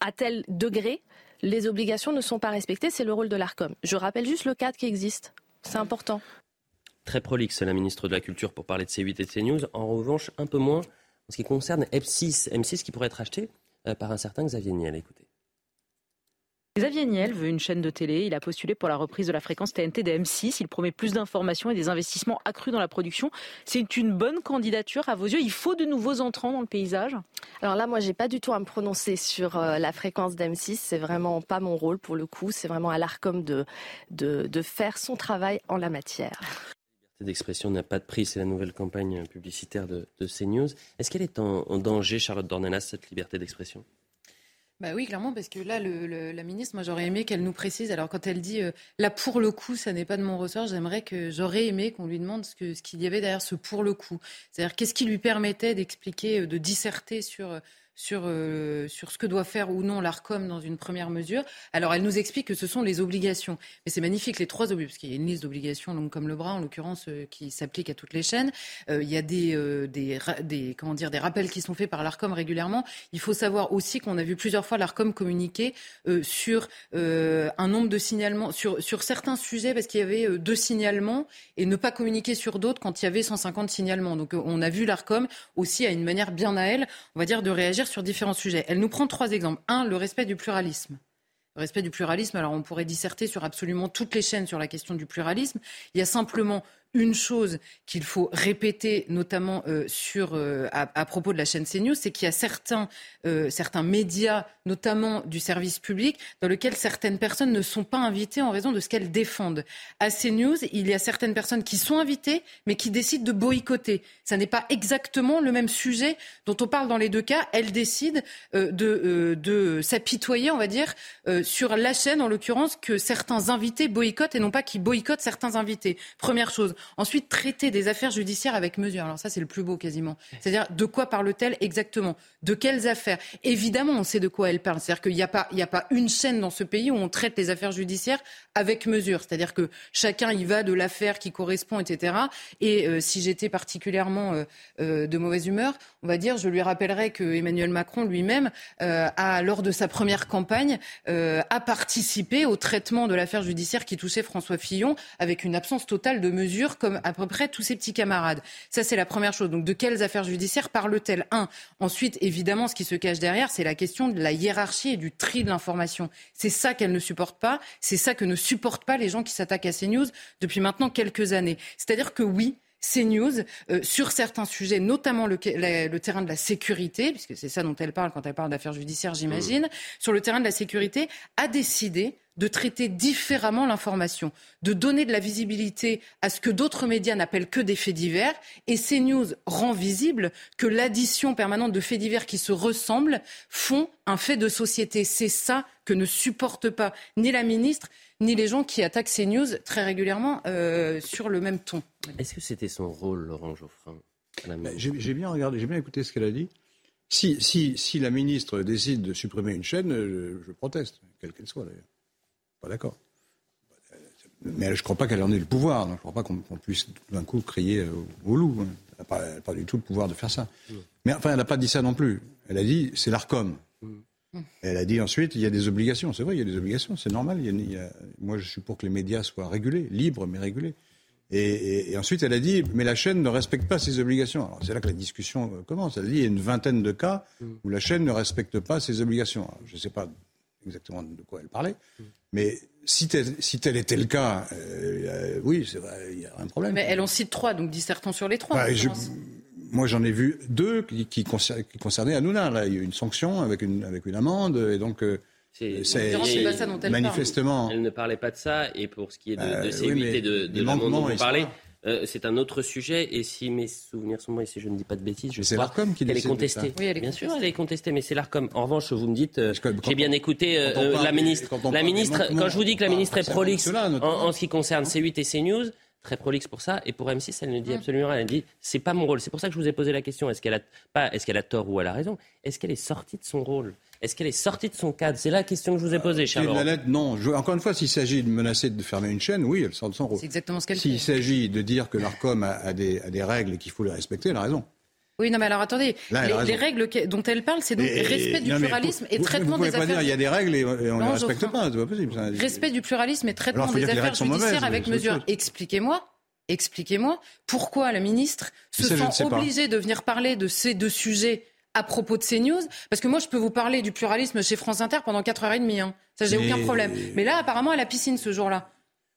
à tel degré les obligations ne sont pas respectées, c'est le rôle de l'ARCOM. Je rappelle juste le cadre qui existe. C'est important. Très prolixe, la ministre de la Culture, pour parler de C8 et de CNews. En revanche, un peu moins en ce qui concerne M6. M6 qui pourrait être acheté euh, par un certain Xavier Niel. Écoutez. Xavier Niel veut une chaîne de télé. Il a postulé pour la reprise de la fréquence TNT de M6. Il promet plus d'informations et des investissements accrus dans la production. C'est une bonne candidature à vos yeux. Il faut de nouveaux entrants dans le paysage Alors là, moi, j'ai pas du tout à me prononcer sur euh, la fréquence d'M6. C'est vraiment pas mon rôle pour le coup. C'est vraiment à l'ARCOM de, de, faire son travail en la matière. liberté d'expression n'a pas de prix, c'est la nouvelle campagne publicitaire de, CNews. Est-ce qu'elle est en, en danger, Charlotte Dornelas, cette liberté d'expression? Bah oui, clairement, parce que là, le, la ministre, moi, j'aurais aimé qu'elle nous précise. Alors, quand elle dit euh, là pour le coup, ça n'est pas de mon ressort, j'aimerais que j'aurais aimé qu'on lui demande ce qu'il ce y avait derrière ce pour le coup. C'est-à-dire, qu'est-ce qui lui permettait d'expliquer, euh, de disserter sur euh, sur, euh, sur ce que doit faire ou non l'ARCOM dans une première mesure. Alors, elle nous explique que ce sont les obligations. Mais c'est magnifique, les trois obligations, parce qu'il y a une liste d'obligations longue comme le bras, en l'occurrence, euh, qui s'applique à toutes les chaînes. Euh, il y a des, des, des, comment dire, des rappels qui sont faits par l'ARCOM régulièrement. Il faut savoir aussi qu'on a vu plusieurs fois l'ARCOM communiquer sur un nombre de signalements, sur, sur certains sujets, parce qu'il y avait deux signalements, et ne pas communiquer sur d'autres quand il y avait 150 signalements. Donc, on a vu l'ARCOM aussi à une manière bien à elle, on va dire, de réagir sur différents sujets. Elle nous prend trois exemples. Un, le respect du pluralisme. Le respect du pluralisme, alors on pourrait disserter sur absolument toutes les chaînes sur la question du pluralisme. Il y a simplement une chose qu'il faut répéter, notamment euh, sur, euh, à, propos de la chaîne CNews, c'est qu'il y a certains, euh, certains médias, notamment du service public, dans lesquels certaines personnes ne sont pas invitées en raison de ce qu'elles défendent. À CNews, il y a certaines personnes qui sont invitées, mais qui décident de boycotter. Ça n'est pas exactement le même sujet dont on parle dans les deux cas. Elles décident de, de s'apitoyer, on va dire, sur la chaîne, en l'occurrence, que certains invités boycottent et non pas qu'ils boycottent certains invités. Première chose. Ensuite, traiter des affaires judiciaires avec mesure. Alors ça, c'est le plus beau quasiment. C'est-à-dire, de quoi parle-t-elle exactement? De quelles affaires? Évidemment, on sait de quoi elle parle. C'est-à-dire qu'il n'y a, pas, a pas une chaîne dans ce pays où on traite les affaires judiciaires avec mesure. C'est-à-dire que chacun y va de l'affaire qui correspond, etc. Et euh, si j'étais particulièrement euh, euh, de mauvaise humeur, on va dire, je lui rappellerai que Emmanuel Macron lui-même a, lors de sa première campagne, a participé au traitement de l'affaire judiciaire qui touchait François Fillon avec une absence totale de mesure comme à peu près tous ses petits camarades. Ça, c'est la première chose. Donc, de quelles affaires judiciaires parle-t-elle? Un. Ensuite, évidemment, ce qui se cache derrière, c'est la question de la hiérarchie et du tri de l'information. C'est ça qu'elle ne supporte pas. C'est ça que ne supportent pas les gens qui s'attaquent à CNews depuis maintenant quelques années. C'est-à-dire que oui, CNews, euh, sur certains sujets, notamment le, le, terrain de la sécurité, puisque c'est ça dont elle parle quand elle parle d'affaires judiciaires, j'imagine, mmh. sur le terrain de la sécurité, a décidé de traiter différemment l'information, de donner de la visibilité à ce que d'autres médias n'appellent que des faits divers. Et CNews rend visible que l'addition permanente de faits divers qui se ressemblent font un fait de société. C'est ça que ne supporte pas ni la ministre ni les gens qui attaquent CNews très régulièrement euh, sur le même ton. Est-ce que c'était son rôle, Laurent Geoffrin J'ai bien regardé, j'ai bien écouté ce qu'elle a dit. Si, si, si, la ministre décide de supprimer une chaîne, je proteste, quelle qu'elle soit d'ailleurs. Pas d'accord. Mais je ne crois pas qu'elle en ait le pouvoir. Je ne crois pas qu'on puisse d'un coup crier au loup. Elle n'a pas, du tout le pouvoir de faire ça. Mais enfin, elle n'a pas dit ça non plus. Elle a dit c'est l'ARCOM. Elle a dit ensuite il y a des obligations. C'est vrai, il y a des obligations, c'est normal. moi, je suis pour que les médias soient régulés, libres mais régulés. Et, ensuite, elle a dit mais la chaîne ne respecte pas ses obligations. Alors c'est là que la discussion commence. Elle a dit il y a une vingtaine de cas où la chaîne ne respecte pas ses obligations. je ne sais pas exactement de quoi elle parlait. Mais si tel, si tel était le cas, euh, oui, c'est vrai, il y a un problème. Mais elle en cite trois, donc dissertons sur les trois. Bah, moi, j'en ai vu deux qui, qui, concernaient Hanouna. Là, il y a eu une sanction avec une, avec une amende, et donc. Euh, c'est manifestement. Elle ne parlait pas de ça, et pour ce qui est de, euh, ces C8 et de, de l'amendement dont vous parlez, euh, c'est un autre sujet. Et si mes souvenirs sont bons, et si je ne dis pas de bêtises, je C'est crois l'Arcom qui qu'elle est contestée. Oui, elle est bien sûr, contestée. elle est contestée, mais c'est l'Arcom. En revanche, vous me dites, euh, j'ai bien écouté euh, la ministre. quand La ministre, quand je vous dis que la pas ministre est prolixe cela, en, en ce qui concerne C8 et CNews, très prolixe pour ça, et pour M6, elle ne dit absolument rien. Elle dit, c'est pas mon rôle. C'est pour ça que je vous ai posé la question. Est-ce qu'elle a pas, est-ce qu'elle a tort ou elle a raison? Est-ce qu'elle est sortie de son rôle? Est-ce qu'elle est sortie de son cadre? C'est la question que je vous ai posée, C'est Charles. lettre, non. Je- encore une fois, s'il s'agit de menacer de fermer une chaîne, oui, elle sort de son rôle. C'est exactement ce qu'elle S'il fait. s'agit de dire que l'ARCOM a, a des, a des règles et qu'il faut les respecter, elle a raison. Oui, non, mais alors attendez. Là, les, règles dont elle parle, c'est donc Et- respect du non, pluralisme et vous- traitement Vous des pas affaires. dire il y a des règles et, on ne les respecte Geoffrin. pas, c'est pas possible. ça. Respect du pluralisme et traitement Alors, des affaires judiciaires mauvaises, avec mesure. Expliquez-moi, expliquez-moi pourquoi la ministre se Ça, sent obligée de venir parler de ces deux sujets à propos de CNews. Parce que moi, je peux vous parler du pluralisme chez France Inter pendant 4h30. Hein. Ça, j'ai aucun problème. Mais là, apparemment, à la piscine ce jour-là.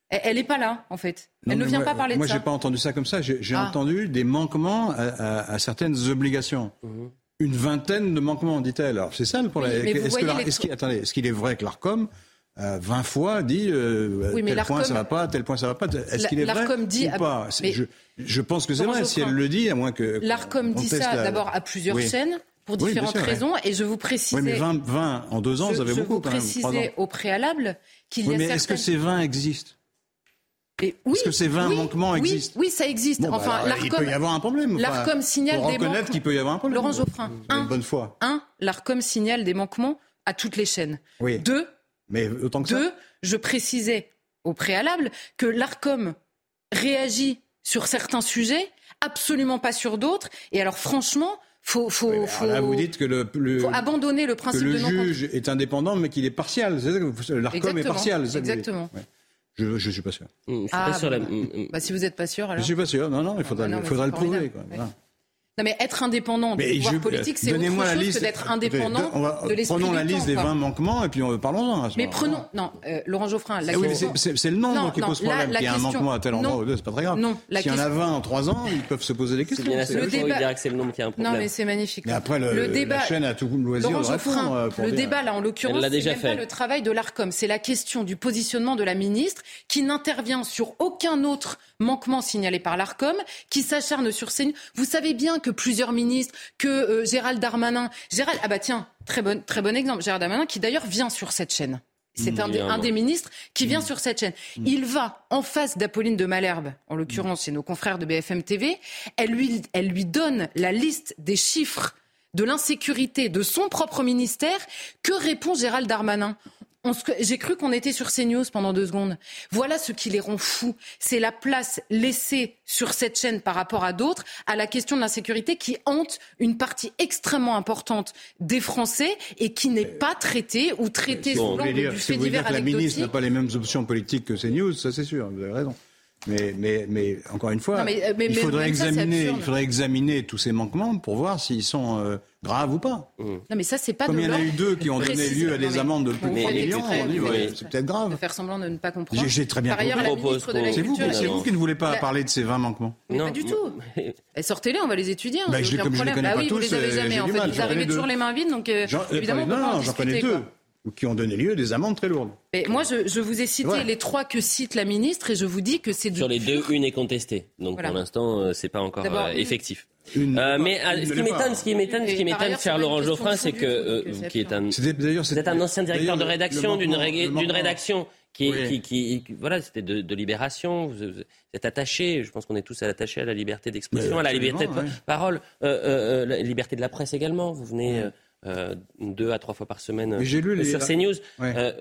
Elle- n'est pas là, en fait. Non, Elle ne mais vient moi- pas parler Moi, de j'ai ça. pas entendu ça comme ça. J'ai j'ai Ah. entendu des manquements à, à- à certaines obligations. Mhm. Une vingtaine de manquements, dit-elle. Alors, c'est ça le problème. Oui, mais vous Est-ce que voyez la- les est-ce qu'il attendez, est-ce qu'il est vrai que l'Arcom euh, 20 fois dit euh, Oui, mais tel point ça va pas, tel point ça va pas. Est-ce qu'il est vrai l'Arcom dit- ou pas? Mais- je, je pense que c'est vrai. Si elle le dit, à moins que L'ARCOM dit ça la- d'abord à plusieurs Oui. chaînes pour Oui, différentes ouais. raisons. Et je vous précisais, Oui, mais 20, 20 en deux ans, je, ça fait je beaucoup vous quand même. trois précisais au préalable qu'il Oui, y a mais certaines... est-ce que ces 20 existent? Mais oui, est-ce que ces 20 oui, manquements existent Oui, ça existe. Bon, bah, il peut y avoir un problème. L'ARCOM signale des manquements. qu'il peut y avoir un problème. Laurent Geoffrin, un, bonne foi. un, l'ARCOM signale des manquements à toutes les chaînes. Oui. Deux, Mais autant que ça. deux, je précisais au préalable que l'ARCOM réagit sur certains sujets, absolument pas sur d'autres. Et alors, franchement, faut, faut, Oui, mais alors faut, là, vous dites que le, le- faut abandonner le que principe le de juge est indépendant, mais qu'il est partial. Que L'ARCOM est partial. que exactement. Je ne suis pas sûr. Je suis Ah, pas sûr. bon, la- bah, si vous n'êtes pas sûr, Je alors. suis pas sûr. Non, non, il faudra, bah non, il mais faudra le prouver. formidable. quoi. Ouais. Voilà. Non, mais être indépendant du Mais pouvoir je- politique, c'est autre chose la liste. que d'être indépendant on va- de l'esprit Prenons du la liste des quoi. 20 manquements et puis on parlons-en. ce Mais prenons. Non, euh, Laurent Geoffrin, la oui, c'est- question. c'est c'est le nombre Non, qui non, pose la- problème. la Qu'il y a un manquement à tel endroit non. ou deux, c'est pas très grave. Non, la S'il y en a question- 20 en 3 ans, ils peuvent se poser des C'est questions. bien la C'est- où il débat- dira que c'est le nombre qui a un Non, problème. mais c'est magnifique. Mais après, le, le débat, la chaîne a tout le loisir Laurent de. Geoffrin, pour le débat là en l'occurrence, l'a c'est déjà même fait. pas le travail de l'Arcom, c'est la question du positionnement de la ministre qui n'intervient sur aucun autre manquement signalé par l'Arcom, qui s'acharne sur ces. Vous savez bien que plusieurs ministres, que euh, Gérald Darmanin, Gérald, ah bah tiens, très bon, très bon exemple, Gérald Darmanin qui d'ailleurs vient sur cette chaîne. C'est Mmh, un, des, Évidemment. un des ministres qui vient sur cette chaîne. Il va en face d'Apolline de Malherbe, en l'occurrence c'est nos confrères de BFM TV, elle lui, elle lui donne la liste des chiffres de l'insécurité de son propre ministère. Que répond Gérald Darmanin? J'ai cru qu'on était sur CNews pendant deux secondes. Voilà ce qui les rend fous. C'est la place laissée sur cette chaîne par rapport à d'autres à la question de l'insécurité qui hante une partie extrêmement importante des Français et qui n'est pas traitée ou traitée sous l'angle du fait divers que la ministre n'a pas les mêmes options politiques que CNews, ça c'est sûr, vous avez raison. Mais, mais, mais encore une fois, Non, mais, euh, faudrait ça, il faudrait examiner tous ces manquements pour voir s'ils sont euh, graves ou pas. Non, mais ça, c'est pas Comme de il y en a eu deux qui ont donné lieu à des amendes de plus de Vous 3 faites millions, on dit ouais, c'est peut-être de grave. faire semblant de ne pas comprendre. J'ai très bien compris. de C'est vous, c'est vous qui ne voulez pas La- parler de ces 20 manquements. Mais Non, pas du moi- tout. Eh, Sortez-les, on va les étudier. hein, Bah, je comme je les problème. connais bah pas oui, vous tous, les avez euh, jamais. En fait, arrivez connais toujours les mains vides, donc euh, évidemment, on non, j'en connais deux qui ont donné lieu à des amendes très lourdes. Mais moi, je, je vous ai cité Ouais. les trois que cite la ministre et je vous dis que c'est Sur les deux, une est contestée. Donc Voilà. pour l'instant, euh, c'est pas encore euh, effectif. Une- Euh, mais euh, une ce qui m'étonne, ce qui m'étonne, ce qui m'étonne, cher Laurent Geoffrin, c'est que euh, donc c'est qui est un C'était d'ailleurs Vous êtes un ancien directeur de rédaction d'une rédaction qui, Oui. qui, qui- qui- voilà, c'était de, de libération. Vous, vous êtes attaché, je pense qu'on est tous attachés à la liberté d'expression, à la liberté de ouais. parole, euh, euh, euh, la liberté de la presse également. Vous venez euh, euh, deux à trois fois par semaine j'ai lu les- sur CNews. Ouais. Euh,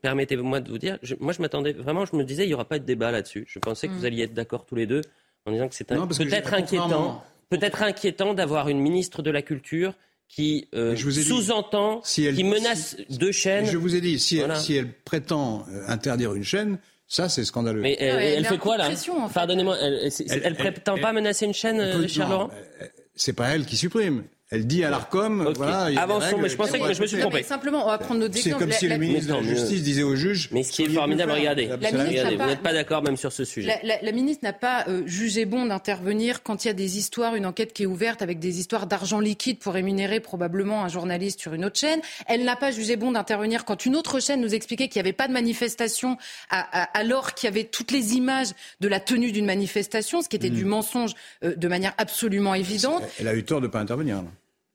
Permettez-moi de vous dire, je- moi je m'attendais vraiment, je me disais, il n'y aura pas de débat là-dessus. Je pensais que Mm. vous alliez être d'accord tous les deux en disant que c'est peut-être inquiétant, peut-être inquiétant d'avoir une ministre de la culture qui euh, sous-entend, si elle- qui menace deux chaînes. Je vous ai dit, si, Voilà. elle, si elle prétend euh, interdire une chaîne, ça c'est scandaleux. Mais elle, Ouais, elle elle met fait quoi là en fait. Pardonnez-moi, elle, Elle- elle elle- prétend elle- pas menacer une chaîne, euh, non, Laurent euh, C'est pas elle qui supprime. Elle dit à l'Arcom, voilà. il y a des Avançons, règles, mais je pensais que je me suis trompé. mais simplement, on va prendre notre C'est exemple. comme si La- le ministre de la. Justice disait au juge. Mais ce qui est formidable, regardez, vous pas- n'êtes pas d'accord même sur ce sujet. La, la- la ministre n'a pas euh, jugé bon d'intervenir quand il y a des histoires, une enquête qui est ouverte avec des histoires d'argent liquide pour rémunérer probablement un journaliste sur une autre chaîne. Elle n'a pas jugé bon d'intervenir quand une autre chaîne nous expliquait qu'il n'y avait pas de manifestation à- à- alors qu'il y avait toutes les images de la tenue d'une manifestation, ce qui était Hmm. du mensonge euh, de manière absolument évidente. Elle a eu tort de ne pas intervenir. là.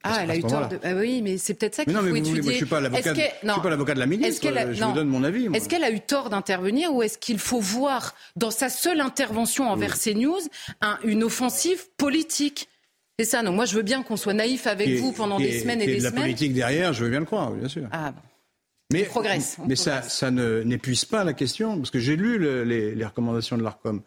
Ah, elle a eu tort de... Ah oui, mais c'est peut-être ça qu'il non, faut mais vous voulez- étudier. moi, je suis pas l'avocat. Est-ce de- qu'elle- Je non. suis pas l'avocat de la ministre. A- Je non. vous donne mon avis. Est-ce qu'elle a eu tort d'intervenir ou est-ce qu'il faut voir dans sa seule intervention envers CNews un- une offensive politique? C'est ça. Donc moi, je veux bien qu'on soit naïf avec est- vous pendant des est- semaines et des de la semaines. politique derrière, je veux bien le croire, bien sûr. Ah bon. Mais, progresse, on mais ça, progresse. ça ne n'épuise pas la question, parce que j'ai lu le- les, les recommandations de l'ARCOM.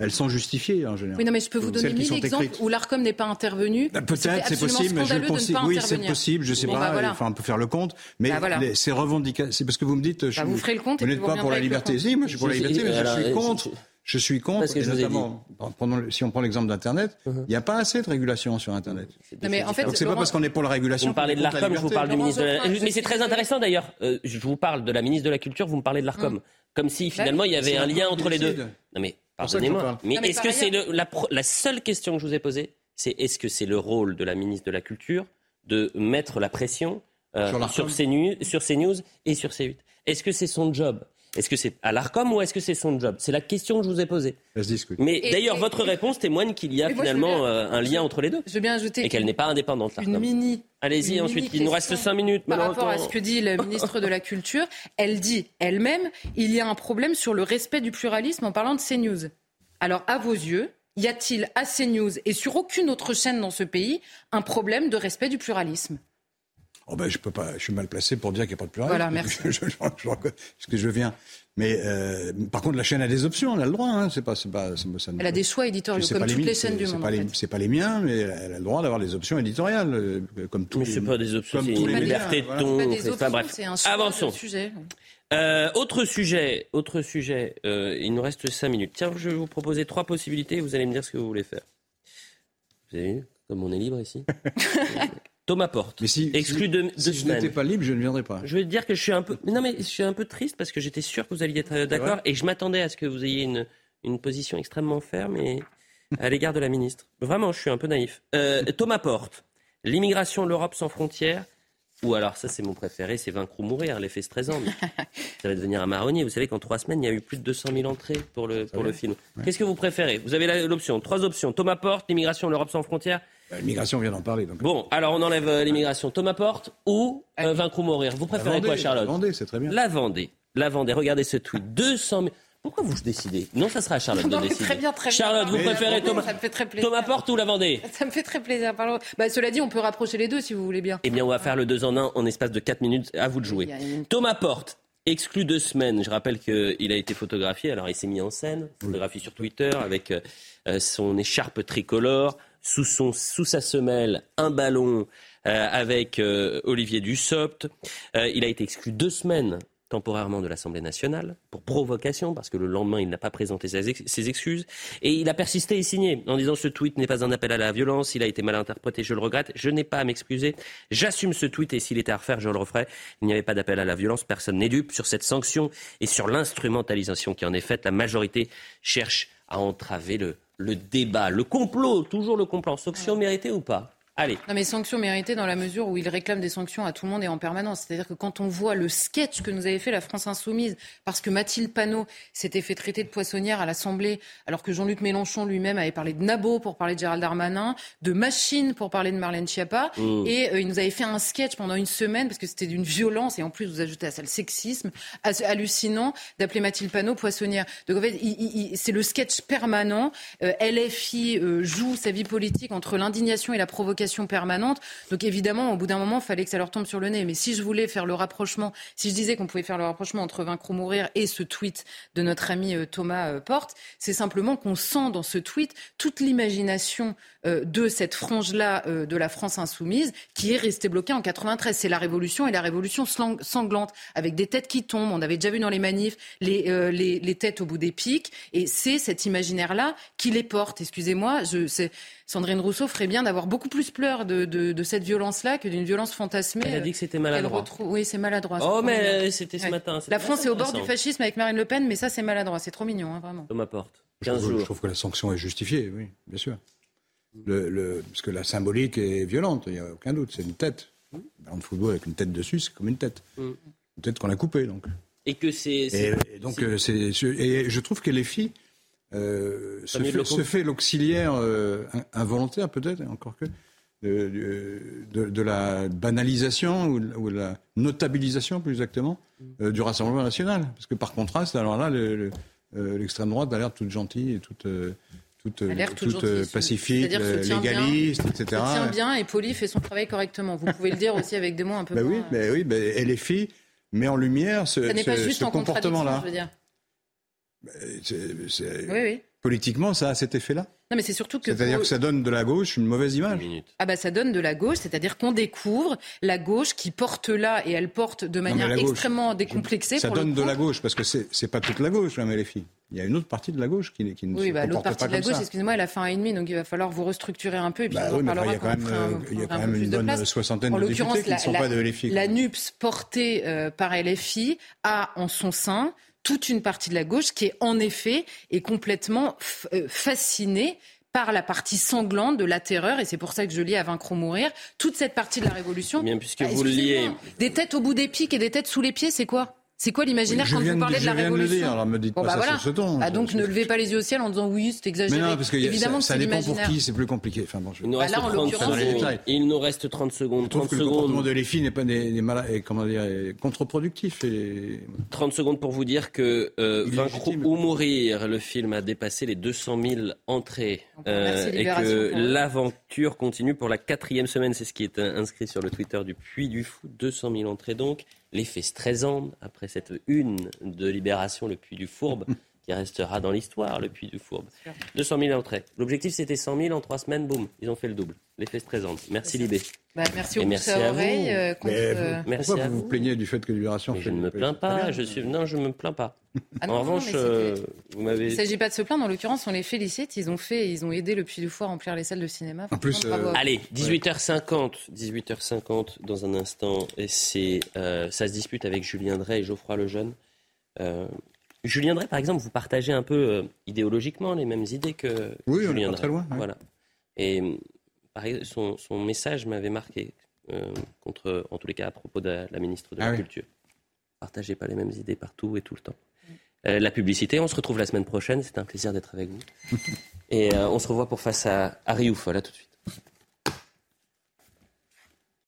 Elles sont justifiées en général. Oui, non, mais je peux vous donner Celles qui mille exemples écrites. où l'Arcom n'est pas intervenu. Bah, Peut-être, c'est possible, mais je pense, pas oui, c'est possible, je sais Bon, pas, bah, voilà. enfin, on peut faire le compte, mais Bah, voilà. les- ces revendications, c'est parce que vous me dites, je Bah, vous ferez le compte vous n'êtes pas pour la liberté, si, moi je suis pour la liberté, mais je suis contre. Je suis contre, Parce que je vous ai si on prend l'exemple d'Internet, il n'y a pas assez de régulation sur Internet. Non, mais en fait, Donc c'est pas parce qu'on est pour la Vous régulation. me parlez de la l'ARCOM, je vous parle du Laurent ministre de la... Mais c'est très intéressant d'ailleurs. Euh, je vous parle de la ministre de la Culture, vous me parlez de l'ARCOM. Comme si finalement il y avait un lien entre les deux. Non mais pardonnez-moi. Mais, est-ce que c'est la, la seule question que je vous ai posée, c'est est-ce que c'est le rôle de la ministre de la Culture de mettre la pression euh, Sur sur, CNews, sur CNews et sur C8 Est-ce que c'est son job Est-ce que c'est à l'ARCOM ou est-ce que c'est son job? C'est la question que je vous ai posée. Ça se discute. Mais d'ailleurs, votre et- réponse témoigne qu'il y a finalement bien- euh, un lien entre les deux Je veux bien ajouter et qu'elle n'est pas indépendante, une l'ARCOM. mini Allez-y, ensuite, mini il nous reste question 5 minutes. Par rapport à ce que dit le ministre de la Culture, elle dit elle-même il y a un problème sur le respect du pluralisme en parlant de CNews. Alors, à vos yeux, y a-t-il à CNews et sur aucune autre chaîne dans ce pays un problème de respect du pluralisme? Oh ben, je peux pas, je suis mal placé pour dire qu'il n'y a pas de pluralisme. Voilà, merci. Je, je, je, je reconnais ce que je viens. Mais euh, par contre, la chaîne a des options, elle a le droit. Hein, c'est pas, c'est pas, ça, Elle a des choix éditoriaux, c'est comme toutes les chaînes du c'est monde. Pas en les, fait. c'est pas les miens, mais elle a le droit d'avoir des options éditoriales, euh, comme tous Mais c'est pas des options, comme c'est une liberté de ton. Pas des c'est- options, enfin, bref. c'est un choix Avançons. Euh, autre sujet, autre sujet. euh, il nous reste 5 minutes. Tiens, je vais vous proposer trois possibilités. Vous allez me dire ce que vous voulez faire. Vous avez vu? Comme on est libre ici Thomas Porte, Mais si, exclu si, de, de si je n'étais pas libre, je ne viendrais pas. Je vais te dire que je suis un peu. mais Non, mais je suis un peu triste parce que j'étais sûr que vous alliez être euh, d'accord et je m'attendais à ce que vous ayez une, une position extrêmement ferme et à l'égard de la ministre. Vraiment, je suis un peu naïf. Euh, Thomas Porte, l'immigration, l'Europe sans frontières. Ou alors, ça c'est mon préféré, c'est vaincre ou mourir, l'effet stressant. mais ça va devenir un marronnier. Vous savez qu'en trois semaines, il y a eu plus de 200 000 entrées pour le, pour le film. Qu'est-ce que vous préférez? Vous avez l'option, trois options. Thomas Porte, l'immigration, l'Europe sans frontières. La L'immigration vient d'en parler. Donc. Bon, alors on enlève euh, l'immigration. Thomas Porte ou euh, vaincre ou mourir? Vous préférez Vendée, quoi, Charlotte? La Vendée, c'est très bien. la Vendée. La Vendée. Regardez ce tweet. 200 000. Pourquoi vous décidez? Non, ça sera à Charlotte Non, de décider. très bien, très bien. Charlotte, vous Mais- préférez Thomas, ça me fait très plaisir. Thomas Porte ou la Vendée? Ça me fait très plaisir. Bah, cela dit, on peut rapprocher les deux si vous voulez bien. Eh bien, on va faire le 2 en 1 en espace de 4 minutes. À vous de jouer. Une- Thomas Porte, exclu deux semaines. Je rappelle qu'il a été photographié. Alors, il s'est mis en scène. Photographie sur Twitter avec euh, euh, son écharpe tricolore. Sous, son, sous sa semelle, un ballon euh, avec euh, Olivier Dussopt. Euh, il a été exclu deux semaines temporairement de l'Assemblée nationale pour provocation parce que le lendemain il n'a pas présenté ses, ex- ses excuses et il a persisté et signé en disant ce tweet n'est pas un appel à la violence, il a été mal interprété, je le regrette, je n'ai pas à m'excuser, j'assume ce tweet et s'il était à refaire je le referais. Il n'y avait pas d'appel à la violence, personne n'est dupe sur cette sanction et sur l'instrumentalisation qui en est faite. La majorité cherche à entraver le, le débat, le complot, toujours le complot. Sanction méritée ou pas Allez. Non, mais sanctions méritées dans la mesure où il réclame des sanctions à tout le monde et en permanence. C'est-à-dire que quand on voit le sketch que nous avait fait la France Insoumise, parce que Mathilde Panot s'était fait traiter de poissonnière à l'Assemblée, alors que Jean-Luc Mélenchon lui-même avait parlé de Nabo pour parler de Gérald Darmanin, de Machine pour parler de Marlène Schiappa, Mmh. et euh, il nous avait fait un sketch pendant une semaine, parce que c'était d'une violence, et en plus vous ajoutez à ça le sexisme, hallucinant d'appeler Mathilde Panot poissonnière. Donc en fait, c'est le sketch permanent. Euh, LFI euh, joue sa vie politique entre l'indignation et la provocation permanente. Donc évidemment, au bout d'un moment, il fallait que ça leur tombe sur le nez. Mais si je voulais faire le rapprochement, si je disais qu'on pouvait faire le rapprochement entre Vaincre ou mourir et ce tweet de notre ami euh, Thomas euh, Porte, c'est simplement qu'on sent dans ce tweet toute l'imagination euh, de cette frange-là de la France insoumise qui est restée bloquée en 93. C'est la révolution et la révolution sanglante avec des têtes qui tombent. On avait déjà vu dans les manifs les, les, les têtes au bout des pics. Et c'est cet imaginaire-là qui les porte. Excusez-moi, je, c'est- Sandrine Rousseau ferait bien d'avoir beaucoup plus peur de, de, cette violence-là que d'une violence fantasmée. Elle a dit que c'était maladroit. Oui, c'est maladroit. Oh, mais c'était ce matin. La France est au bord du fascisme avec Marine Le Pen, mais ça, c'est maladroit. C'est trop mignon, hein, vraiment. Thomas Porte. Je trouve, je trouve, que la sanction est justifiée, oui, bien sûr. Le, le, parce que la symbolique est violente, il n'y a aucun doute. C'est une tête. En football, avec une tête dessus, c'est comme une tête. Mm. Une tête qu'on a coupée, donc. Et que c'est. Et, donc, euh, c'est. Et je trouve que les filles euh, se, fait, se, fait, l'auxiliaire euh, involontaire, peut-être, encore que, de, de, de, la banalisation ou, ou, de la notabilisation, plus exactement, du Rassemblement national. Parce que par contraste, alors là, l'extrême droite a l'air toute gentille et toute toute, toute, pacifique, légaliste, etc. Se tient bien et Poli fait son travail correctement. Vous pouvez le dire aussi avec des mots un peu ben moins... Oui, mais oui, mais et les filles met en lumière ce, ce, comportement-là. Oui, oui. Politiquement, ça a cet effet-là non, mais c'est surtout que. C'est-à-dire que ça donne de la gauche une mauvaise image. Ah bah ça donne de la gauche, c'est-à-dire qu'on découvre la gauche qui porte là et elle porte de manière extrêmement décomplexée. Ça donne de la gauche parce que c'est pas toute la gauche, hein, mais les filles. Il y a une autre partie de la gauche qui, qui ne oui, se bah, l'autre partie de la gauche, excusez-moi, elle a fait un et demi, donc il va falloir vous restructurer un peu et puis bah, on oui, Il y a quand même, euh, il y a quand même une bonne soixantaine de députés qui ne sont pas de LFI. La NUPS portée euh, par LFI a en son sein toute une partie de la gauche qui est en effet est complètement euh, fascinée par la partie sanglante de la terreur, et c'est pour ça que je lis à vaincre ou mourir, toute cette partie de la révolution. Bien, puisque bah, vous le liez. Des têtes au bout des pics et des têtes sous les pieds, c'est quoi? C'est quoi l'imaginaire quand vous parlez de, la révolution de le dire, alors me dites pas bah ça sur ce ton. Ah, donc ne levez pas les yeux au ciel en disant oui, c'est exagéré. Mais non, parce que Évidemment, ça, ça dépend pour qui, c'est plus compliqué. Enfin, bon, je... il, nous reste 30 secondes. il nous reste 30 secondes. Je trouve que secondes. le comportement de l'EFI n'est pas des, des mal... comment dire, contre-productif. Et... 30 secondes pour vous dire que euh, Vaincre ou mourir, le film a dépassé les 200 000 entrées euh, et que l'aventure continue pour la quatrième semaine. C'est ce qui est inscrit sur le Twitter du Puy du Fou. 200 000 entrées donc l'effet stressant après cette une de Libération, le Puy du Fourbe, qui restera dans l'histoire, le Puy du Fourbe. 200 000 entrées. L'objectif, c'était 100 000 en trois semaines, boum, ils ont fait le double. L'effet stressant. Merci Libé. Bah, merci au merci à vous. Euh, euh, merci pourquoi vous vous plaignez du fait que Libération Je ne me plains pas. Je suis... Non, je ne me plains pas. Ah en revanche, euh, vous m'avez. Il ne s'agit pas de se plaindre. En l'occurrence, on les félicite. Ils ont fait, ils ont aidé le Puy du Fou à remplir les salles de cinéma. En plus, allez, 18h50, 18h50 dans un instant. Et c'est, ça se dispute avec Julien Drey et Geoffroy Lejeune. Julien Drey, par exemple, vous partagez un peu idéologiquement les mêmes idées que oui, Julien on est pas très loin. Voilà. Et son, son message m'avait marqué, euh, contre, en tous les cas à propos de la ministre de la ah Culture. Partagez pas les mêmes idées partout et tout le temps. Euh, la publicité, on se retrouve la semaine prochaine. C'est un plaisir d'être avec vous. et euh, on se revoit pour face à, à Riouf. Voilà tout de suite.